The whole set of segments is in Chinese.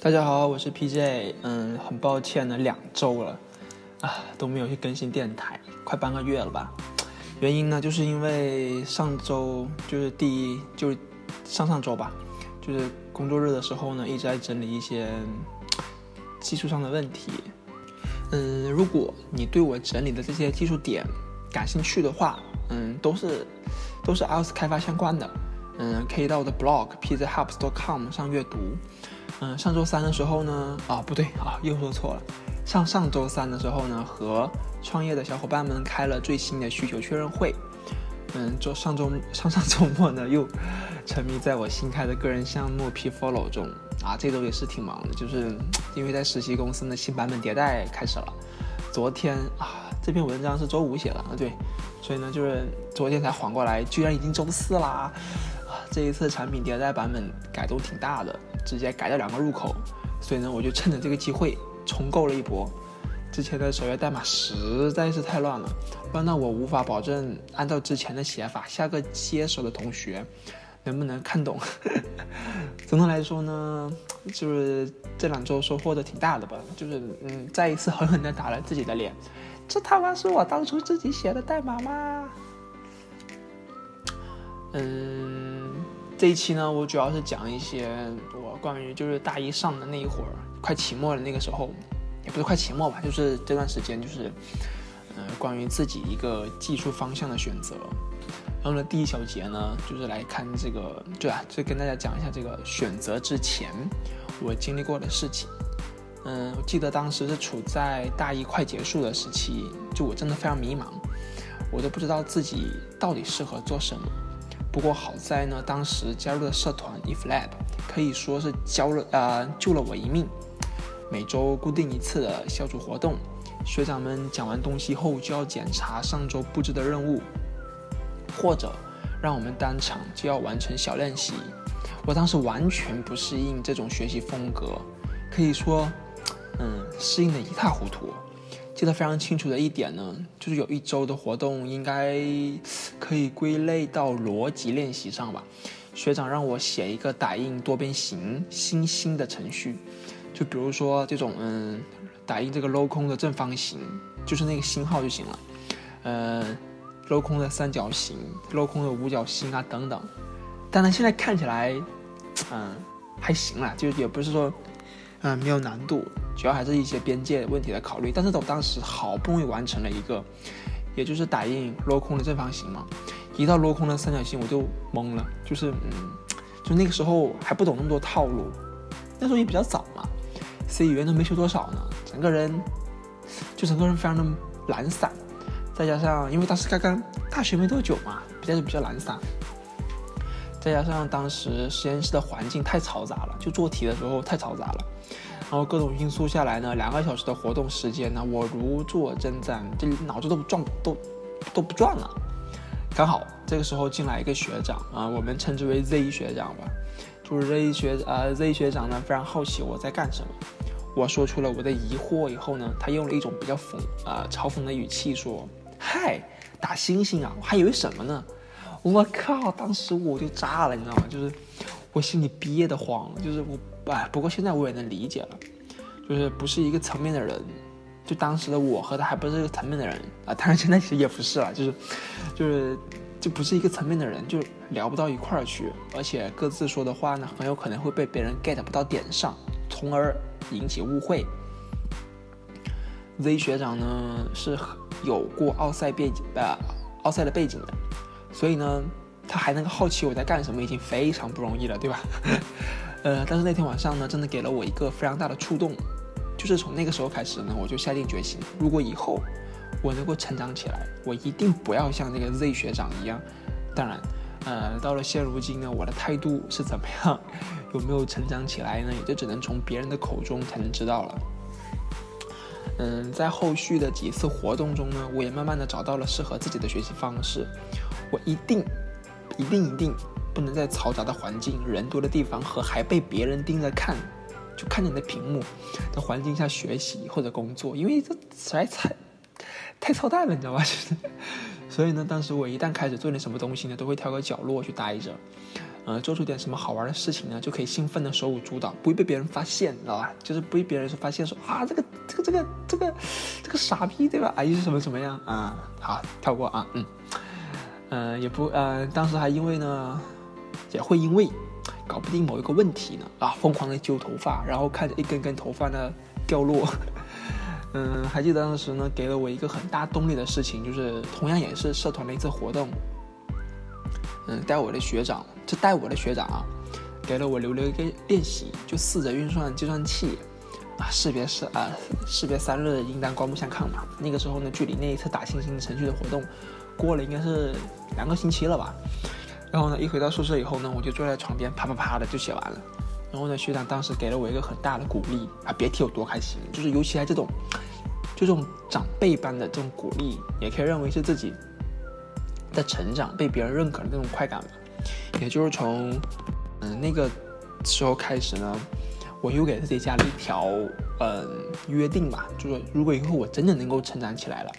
大家好，我是 PJ。嗯，很抱歉呢，两周了，啊都没有去更新电台，快半个月了吧。原因呢，就是因为上周就是第一，就是上上周吧，就是工作日的时候呢，一直在整理一些技术上的问题。嗯，如果你对我整理的这些技术点感兴趣的话，嗯，都是都是 iOS 开发相关的。嗯，可以到我的 blog pzhubs.com 上阅读。嗯，上周三的时候呢，啊不对啊，又说错了。上上周三的时候呢，和创业的小伙伴们开了最新的需求确认会。嗯，周上周上上周末呢，又沉迷在我新开的个人项目 P Follow 中。啊，这周也是挺忙的，就是因为在实习公司呢，新版本迭代开始了。昨天啊，这篇文章是周五写的啊，对，所以呢，就是昨天才缓过来，居然已经周四啦。啊这一次产品迭代版本改动挺大的，直接改了两个入口，所以呢，我就趁着这个机会重构了一波。之前的首页代码实在是太乱了，乱到我无法保证按照之前的写法，下个接手的同学能不能看懂。总的来说呢，就是这两周收获的挺大的吧，就是嗯，再一次狠狠地打了自己的脸。这他妈是我当初自己写的代码吗？嗯，这一期呢，我主要是讲一些我关于就是大一上的那一会儿，快期末的那个时候，也不是快期末吧，就是这段时间，就是呃，关于自己一个技术方向的选择。然后呢，第一小节呢，就是来看这个，对啊，就跟大家讲一下这个选择之前我经历过的事情。嗯，我记得当时是处在大一快结束的时期，就我真的非常迷茫，我都不知道自己到底适合做什么。不过好在呢，当时加入的社团 Eflab 可以说是教了呃救了我一命。每周固定一次的小组活动，学长们讲完东西后就要检查上周布置的任务，或者让我们当场就要完成小练习。我当时完全不适应这种学习风格，可以说，嗯，适应的一塌糊涂。记得非常清楚的一点呢，就是有一周的活动应该可以归类到逻辑练习上吧。学长让我写一个打印多边形星星的程序，就比如说这种嗯，打印这个镂空的正方形，就是那个星号就行了。呃，镂空的三角形、镂空的五角星啊等等。当然现在看起来，嗯，还行啦，就也不是说嗯没有难度。主要还是一些边界问题的考虑，但是我当时好不容易完成了一个，也就是打印镂空的正方形嘛，一到镂空的三角形我就懵了，就是嗯，就那个时候还不懂那么多套路，那时候也比较早嘛，C 语言都没学多少呢，整个人就整个人非常的懒散，再加上因为当时刚刚大学没多久嘛，比较比较懒散，再加上当时实验室的环境太嘈杂了，就做题的时候太嘈杂了。然后各种因素下来呢，两个小时的活动时间呢，我如坐针毡，这脑子都不转，都都不转了。刚好这个时候进来一个学长啊，我们称之为 Z 学长吧，就是 Z 学啊 Z 学长呢非常好奇我在干什么。我说出了我的疑惑以后呢，他用了一种比较讽啊嘲讽的语气说：“嗨，打星星啊，我还以为什么呢？”我靠，当时我就炸了，你知道吗？就是我心里憋得慌，就是我。哎，不过现在我也能理解了，就是不是一个层面的人，就当时的我和他还不是一个层面的人啊。当然现在其实也不是了，就是，就是，就不是一个层面的人，就聊不到一块儿去，而且各自说的话呢，很有可能会被别人 get 不到点上，从而引起误会。Z 学长呢是有过奥赛背景的，奥赛的背景的，所以呢，他还能够好奇我在干什么，已经非常不容易了，对吧？呃，但是那天晚上呢，真的给了我一个非常大的触动，就是从那个时候开始呢，我就下定决心，如果以后我能够成长起来，我一定不要像那个 Z 学长一样。当然，呃，到了现如今呢，我的态度是怎么样，有没有成长起来呢？也就只能从别人的口中才能知道了。嗯，在后续的几次活动中呢，我也慢慢的找到了适合自己的学习方式。我一定，一定，一定。不能在嘈杂的环境、人多的地方和还被别人盯着看，就看着你的屏幕的环境下学习或者工作，因为这实在太太操蛋了，你知道吧？就是，所以呢，当时我一旦开始做点什么东西呢，都会挑个角落去待着，呃，做出点什么好玩的事情呢，就可以兴奋的手舞足蹈，不会被别人发现，知道吧？就是不会别人说发现说啊，这个这个这个这个这个傻逼，对吧？啊，又是什么怎么样啊？好，跳过啊，嗯，嗯，也不，呃，当时还因为呢，也会因为搞不定某一个问题呢，啊，疯狂的揪头发，然后看着一根根头发呢掉落。嗯，还记得当时呢，给了我一个很大动力的事情，就是同样也是社团的一次活动。嗯，带我的学长，这带我的学长啊，给了我留了一个练习，就四则运算计算器啊，识别是啊，识别三日应当刮目相看嘛。那个时候呢，距离那一次打星星程序的活动过了应该是两个星期了吧。然后呢，一回到宿舍以后呢，我就坐在床边啪啪啪的就写完了。然后呢，学长当时给了我一个很大的鼓励啊，别提有多开心，就是尤其在这种，就这种长辈般的这种鼓励，也可以认为是自己的成长被别人认可的那种快感吧。也就是从嗯那个时候开始呢，我又给自己加了一条嗯约定吧，就是如果以后我真的能够成长起来了，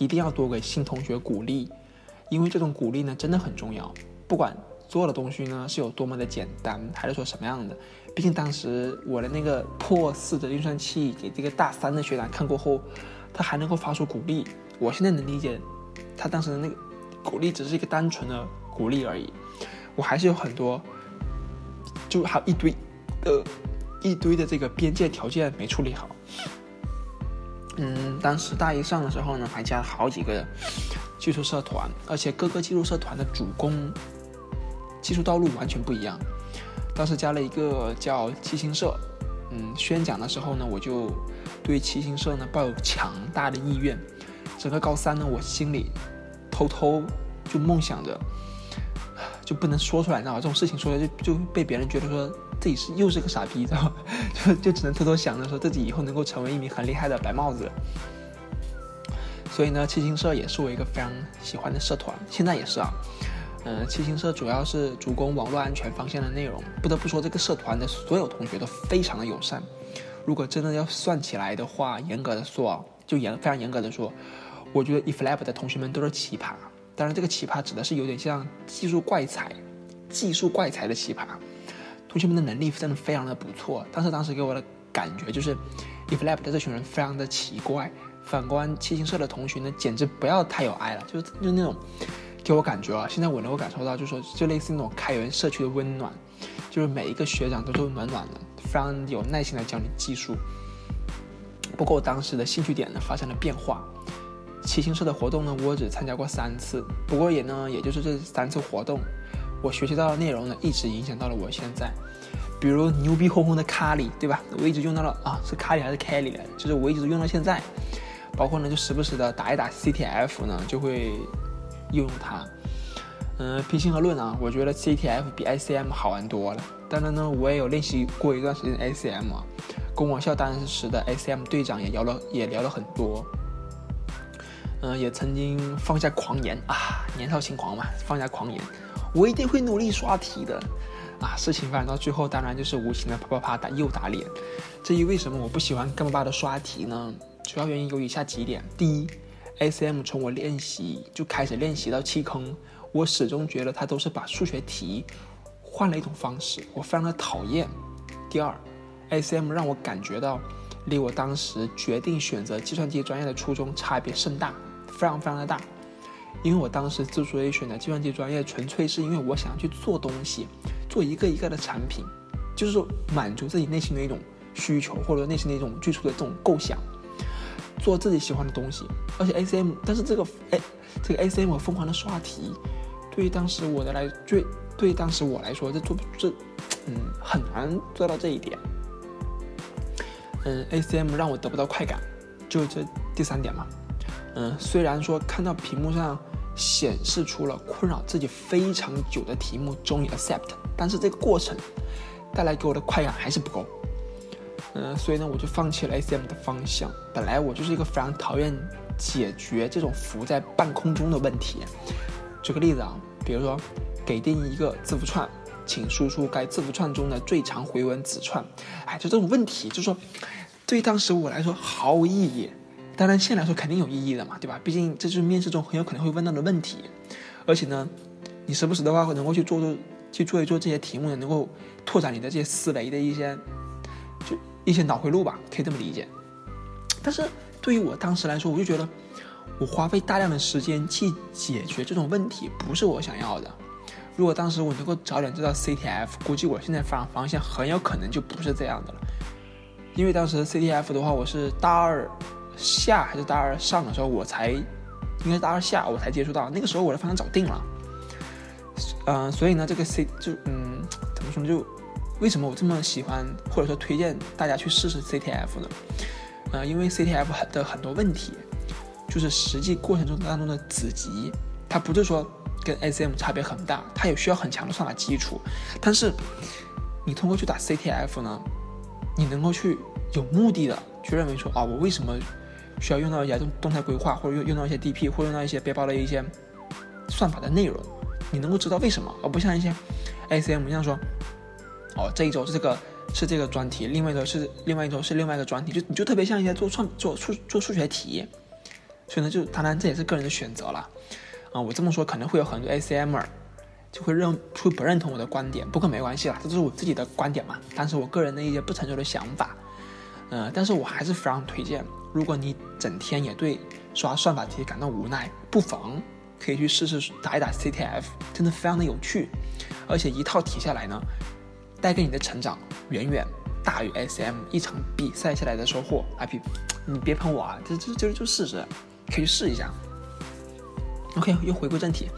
一定要多给新同学鼓励，因为这种鼓励呢真的很重要，不管。做的东西呢是有多么的简单，还是说什么样的？毕竟当时我的那个破四的运算器给这个大三的学长看过后，他还能够发出鼓励。我现在能理解，他当时的那个鼓励只是一个单纯的鼓励而已。我还是有很多，就还有一堆的，一堆的这个边界条件没处理好。嗯，当时大一上的时候呢，还加了好几个技术社团，而且各个技术社团的主攻。技术道路完全不一样。当时加了一个叫七星社，嗯，宣讲的时候呢，我就对七星社呢抱有强大的意愿。整个高三呢，我心里偷偷就梦想着，就不能说出来，你知道吧？这种事情说出来就就被别人觉得说自己是又是个傻逼，知道吧？就就只能偷偷想着说自己以后能够成为一名很厉害的白帽子。所以呢，七星社也是我一个非常喜欢的社团，现在也是啊。嗯，七星社主要是主攻网络安全方向的内容。不得不说，这个社团的所有同学都非常的友善。如果真的要算起来的话，严格的说啊，就严非常严格的说，我觉得 eFlab 的同学们都是奇葩。当然，这个奇葩指的是有点像技术怪才、技术怪才的奇葩。同学们的能力真的非常的不错，但是当时给我的感觉就是，iflab 的这群人非常的奇怪。反观七星社的同学呢，简直不要太有爱了，就是就那种。给我感觉啊，现在我能够感受到，就是说，就类似那种开源社区的温暖，就是每一个学长都是暖暖的，非常有耐心的教你技术。不过我当时的兴趣点呢发生了变化，骑行社的活动呢我只参加过三次，不过也呢也就是这三次活动，我学习到的内容呢一直影响到了我现在。比如牛逼哄哄的卡里，对吧？我一直用到了啊，是卡里还是凯里来？就是我一直用到现在。包括呢就时不时的打一打 CTF 呢就会。用用它，嗯，平心而论啊，我觉得 CTF 比 ICM 好玩多了。当然呢，我也有练习过一段时间 ICM 啊。跟我校当时的 ICM 队长也聊了，也聊了很多。嗯，也曾经放下狂言啊，年少轻狂嘛，放下狂言，我一定会努力刷题的。啊，事情发展到最后，当然就是无情的啪啪啪打又打脸。至于为什么我不喜欢干巴巴的刷题呢？主要原因有以下几点：第一。ACM 从我练习就开始练习到弃坑，我始终觉得它都是把数学题换了一种方式，我非常的讨厌。第二，ACM 让我感觉到离我当时决定选择计算机专业的初衷差别甚大，非常非常的大。因为我当时之所以选择计算机专业，纯粹是因为我想要去做东西，做一个一个的产品，就是满足自己内心的一种需求，或者内心的一种最初的这种构想。做自己喜欢的东西，而且 ACM，但是这个哎，这个 ACM 疯狂的刷题，对于当时我的来，最对于当时我来说，这做这，嗯，很难做到这一点。嗯，ACM 让我得不到快感，就这第三点嘛。嗯，虽然说看到屏幕上显示出了困扰自己非常久的题目终于 accept，但是这个过程带来给我的快感还是不够。嗯，所以呢，我就放弃了 ACM 的方向。本来我就是一个非常讨厌解决这种浮在半空中的问题。举个例子啊，比如说，给定一个字符串，请输出该字符串中的最长回文子串。哎，就这种问题，就说对当时我来说毫无意义。当然现在来说肯定有意义的嘛，对吧？毕竟这就是面试中很有可能会问到的问题，而且呢，你时不时的话能够去做做去做一做这些题目呢，能够拓展你的这些思维的一些就一些脑回路吧，可以这么理解。但是对于我当时来说，我就觉得我花费大量的时间去解决这种问题不是我想要的。如果当时我能够早点知道 CTF，估计我现在发展方向很有可能就不是这样的了。因为当时 CTF 的话，我是大二下还是大二上的时候，我才应该是大二下我才接触到，那个时候我的方向早定了。嗯，所以呢，这个 C 就嗯，怎么说呢？就为什么我这么喜欢或者说推荐大家去试试 CTF 呢？呃，因为 CTF 的很多问题，就是实际过程中当中的子集，它不是说跟 SM 差别很大，它也需要很强的算法基础。但是你通过去打 CTF 呢，你能够去有目的的去认为说啊，我为什么需要用到一些动动态规划，或者用用到一些 DP，或者用到一些背包的一些算法的内容，你能够知道为什么，而不像一些 SM 这样说，哦，这一周是这个。是这个专题，另外一周是另外一周是另外一个专题，就你就特别像一些做创做数做数学题，所以呢，就当然这也是个人的选择了，啊，我这么说可能会有很多 ACMer 就会认会不认同我的观点，不过没关系啦，这就是我自己的观点嘛，但是我个人的一些不成熟的想法，呃，但是我还是非常推荐，如果你整天也对刷算法题感到无奈，不妨可以去试试打一打 CTF，真的非常的有趣，而且一套题下来呢。带给你的成长远远大于 SM 一场比赛下来的收获啊！比你别喷我啊，这这这就事实，可以去试一下。OK，又回归正题。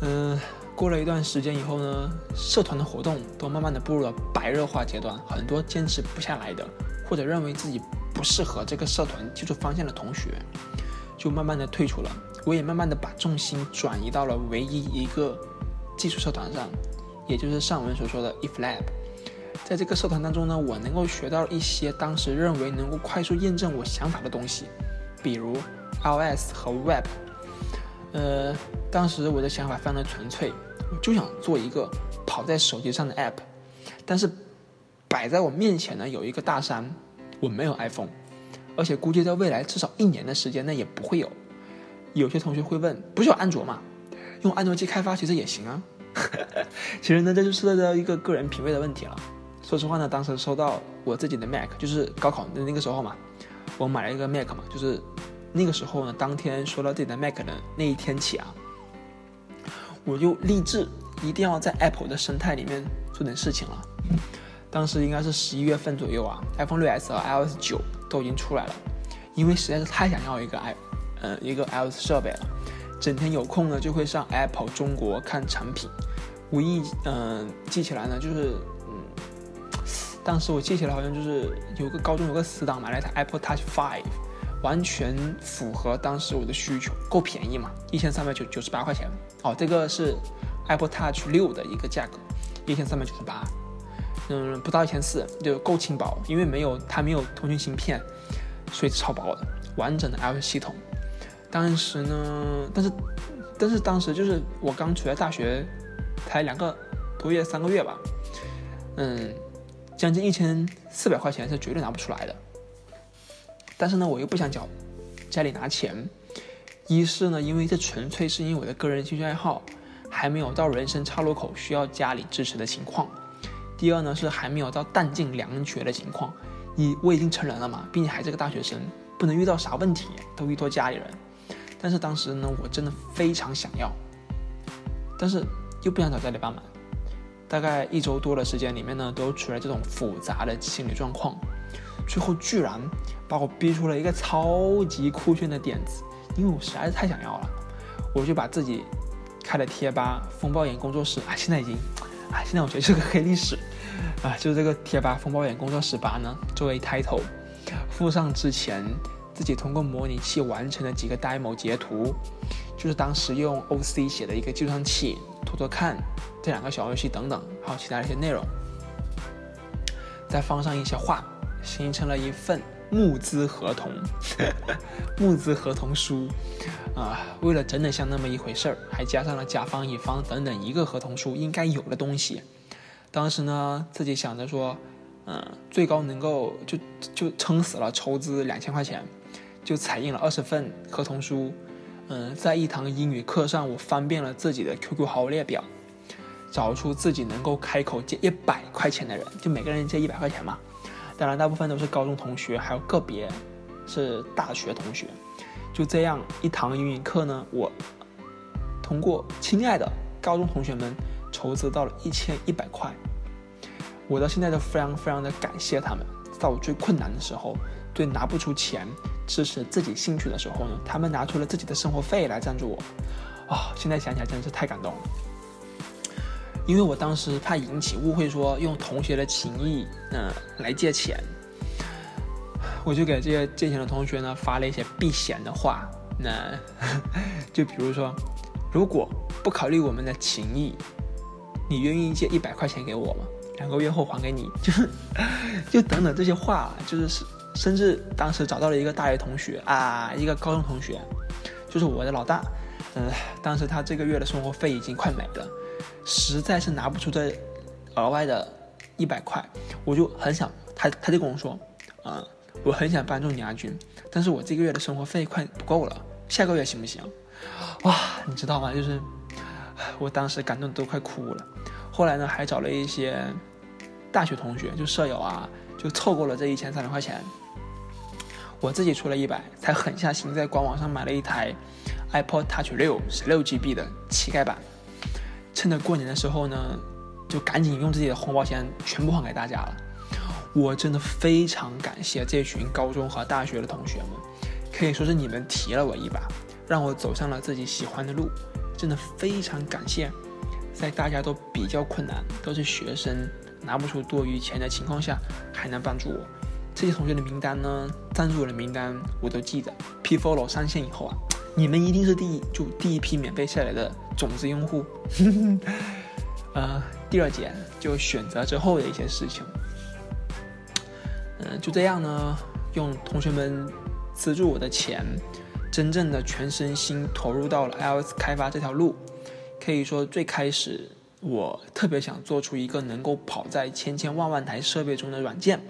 嗯，过了一段时间以后呢，社团的活动都慢慢的步入了白热化阶段，很多坚持不下来的，或者认为自己不适合这个社团技术方向的同学，就慢慢的退出了。我也慢慢的把重心转移到了唯一一个技术社团上。也就是上文所说的 If Lab 在这个社团当中呢，我能够学到一些当时认为能够快速验证我想法的东西，比如 iOS 和 Web。呃，当时我的想法非常的纯粹，我就想做一个跑在手机上的 App。但是摆在我面前呢，有一个大山，我没有 iPhone，而且估计在未来至少一年的时间内也不会有。有些同学会问，不是有安卓吗？用安卓机开发其实也行啊。其实呢，这就涉及到一个个人品味的问题了。说实话呢，当时收到我自己的 Mac，就是高考的那个时候嘛，我买了一个 Mac 嘛，就是那个时候呢，当天收到自己的 Mac 的那一天起啊，我就立志一定要在 Apple 的生态里面做点事情了。当时应该是十一月份左右啊，iPhone 6s 和 iOS 九都已经出来了，因为实在是太想要一个 i，呃，一个 iOS 设备了。整天有空呢，就会上 Apple 中国看产品。无意嗯记起来呢，就是嗯，当时我记起来好像就是有个高中有个死党买了一台 Apple Touch Five，完全符合当时我的需求，够便宜嘛，一千三百九九十八块钱。哦，这个是 Apple Touch 六的一个价格，一千三百九十八，嗯，不到一千四，就够轻薄，因为没有它没有通讯芯片，所以超薄的，完整的 iOS 系统。当时呢，但是，但是当时就是我刚出来大学，才两个多月、三个月吧，嗯，将近一千四百块钱是绝对拿不出来的。但是呢，我又不想缴家里拿钱，一是呢，因为这纯粹是因为我的个人兴趣爱好，还没有到人生岔路口需要家里支持的情况；第二呢，是还没有到弹尽粮绝的情况。一我已经成人了嘛，并且还是个大学生，不能遇到啥问题都依托家里人。但是当时呢，我真的非常想要，但是又不想找家里帮忙。大概一周多的时间里面呢，都处在这种复杂的心理状况，最后居然把我逼出了一个超级酷炫的点子，因为我实在是太想要了，我就把自己开的贴吧“风暴眼工作室”啊，现在已经啊，现在我觉得是个黑历史啊，就是这个贴吧“风暴眼工作室吧”呢，作为 title 附上之前。自己通过模拟器完成的几个 demo 截图，就是当时用 OC 写的一个计算器，拖拖看这两个小游戏等等，还有其他一些内容，再放上一些画，形成了一份募资合同，募资合同书啊。为了真的像那么一回事儿，还加上了甲方乙方等等一个合同书应该有的东西。当时呢，自己想着说，嗯，最高能够就就撑死了筹资两千块钱。就彩印了二十份合同书。嗯，在一堂英语课上，我翻遍了自己的 QQ 好友列表，找出自己能够开口借一百块钱的人，就每个人借一百块钱嘛。当然，大部分都是高中同学，还有个别是大学同学。就这样，一堂英语课呢，我通过亲爱的高中同学们筹资到了一千一百块。我到现在都非常非常的感谢他们，在我最困难的时候，最拿不出钱。支持自己兴趣的时候呢，他们拿出了自己的生活费来赞助我，啊，现在想起来真的是太感动了。因为我当时怕引起误会，说用同学的情谊，嗯，来借钱，我就给这些借钱的同学呢发了一些避嫌的话，那 就比如说，如果不考虑我们的情谊，你愿意借一百块钱给我吗？两个月后还给你，就是就等等这些话，就是。甚至当时找到了一个大学同学啊，一个高中同学，就是我的老大。嗯，当时他这个月的生活费已经快没了，实在是拿不出这额外的一百块，我就很想他，他就跟我说，啊，我很想帮助你阿军，但是我这个月的生活费快不够了，下个月行不行？哇，你知道吗？就是我当时感动都快哭了。后来呢，还找了一些大学同学，就舍友啊，就凑够了这一千三百块钱。我自己出了一百，才狠下心在官网上买了一台 iPod Touch 六十六 GB 的乞丐版，趁着过年的时候呢，就赶紧用自己的红包钱全部还给大家了。我真的非常感谢这群高中和大学的同学们，可以说是你们提了我一把，让我走上了自己喜欢的路。真的非常感谢，在大家都比较困难，都是学生，拿不出多余钱的情况下，还能帮助我。这些同学的名单呢，赞助我的名单我都记得。P-Follow 上线以后啊，你们一定是第一，就第一批免费下来的种子用户。呃，第二节就选择之后的一些事情。嗯，就这样呢，用同学们资助我的钱，真正的全身心投入到了 iOS 开发这条路。可以说，最开始我特别想做出一个能够跑在千千万万台设备中的软件。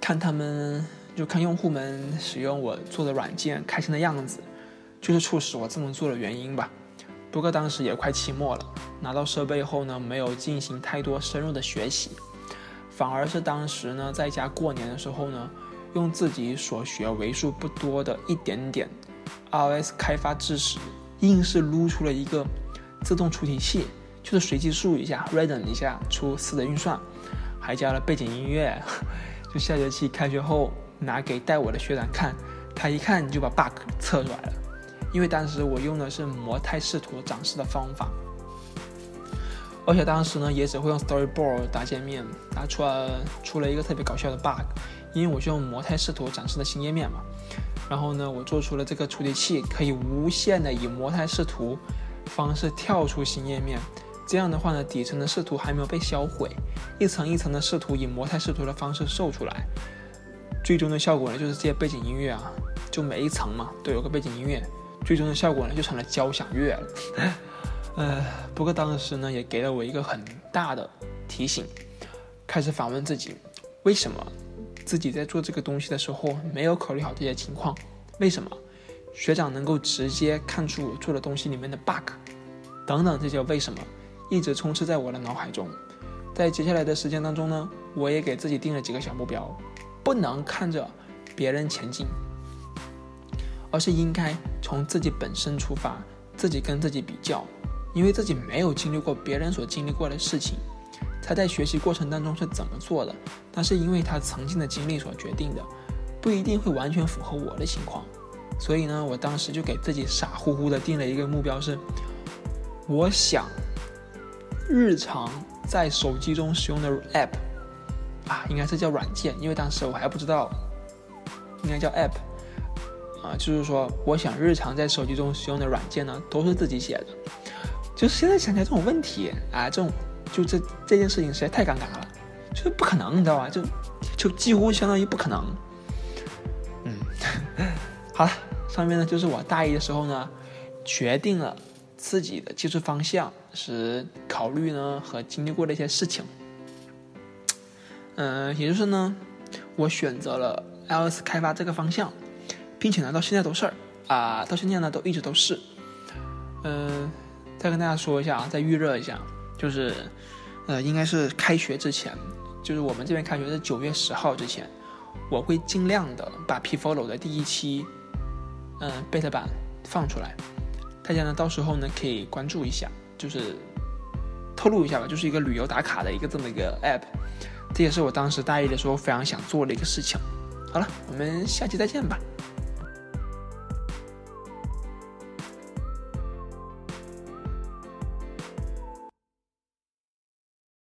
看他们，就看用户们使用我做的软件开心的样子，就是促使我这么做的原因吧。不过当时也快期末了，拿到设备后呢，没有进行太多深入的学习，反而是当时呢在家过年的时候呢，用自己所学为数不多的一点点 iOS 开发知识，硬是撸出了一个自动出题器，就是随机输入一下，random 一下出四的运算，还加了背景音乐。就下学期开学后拿给带我的学长看，他一看就把 bug 测出来了。因为当时我用的是模态视图展示的方法，而且当时呢也只会用 Storyboard 打界面，打出了出了一个特别搞笑的 bug。因为我是用模态视图展示的新页面嘛，然后呢我做出了这个处理器可以无限的以模态视图方式跳出新页面。这样的话呢，底层的视图还没有被销毁，一层一层的视图以模态视图的方式售出来，最终的效果呢，就是这些背景音乐啊，就每一层嘛都有个背景音乐，最终的效果呢就成了交响乐了。呃，不过当时呢也给了我一个很大的提醒，开始反问自己，为什么自己在做这个东西的时候没有考虑好这些情况？为什么学长能够直接看出我做的东西里面的 bug？等等这些为什么？一直充斥在我的脑海中，在接下来的时间当中呢，我也给自己定了几个小目标，不能看着别人前进，而是应该从自己本身出发，自己跟自己比较，因为自己没有经历过别人所经历过的事情，他在学习过程当中是怎么做的，那是因为他曾经的经历所决定的，不一定会完全符合我的情况，所以呢，我当时就给自己傻乎乎的定了一个目标是，我想。日常在手机中使用的 App 啊，应该是叫软件，因为当时我还不知道，应该叫 App 啊，就是说，我想日常在手机中使用的软件呢，都是自己写的。就是现在想起来这种问题啊，这种就这这件事情实在太尴尬了，就是不可能，你知道吧？就就几乎相当于不可能。嗯，好了，上面呢就是我大一的时候呢，决定了。自己的技术方向是考虑呢和经历过的一些事情，嗯，也就是呢，我选择了 iOS 开发这个方向，并且呢，到现在都是啊，到现在呢都一直都是。嗯，再跟大家说一下啊，再预热一下，就是呃，应该是开学之前，就是我们这边开学是九月十号之前，我会尽量的把 P Follow 的第一期嗯 beta 版放出来，大家呢到时候呢可以关注一下，就是透露一下吧，就是一个旅游打卡的一个这么一个 app，这也是我当时大一的时候非常想做的一个事情。好了，我们下期再见吧。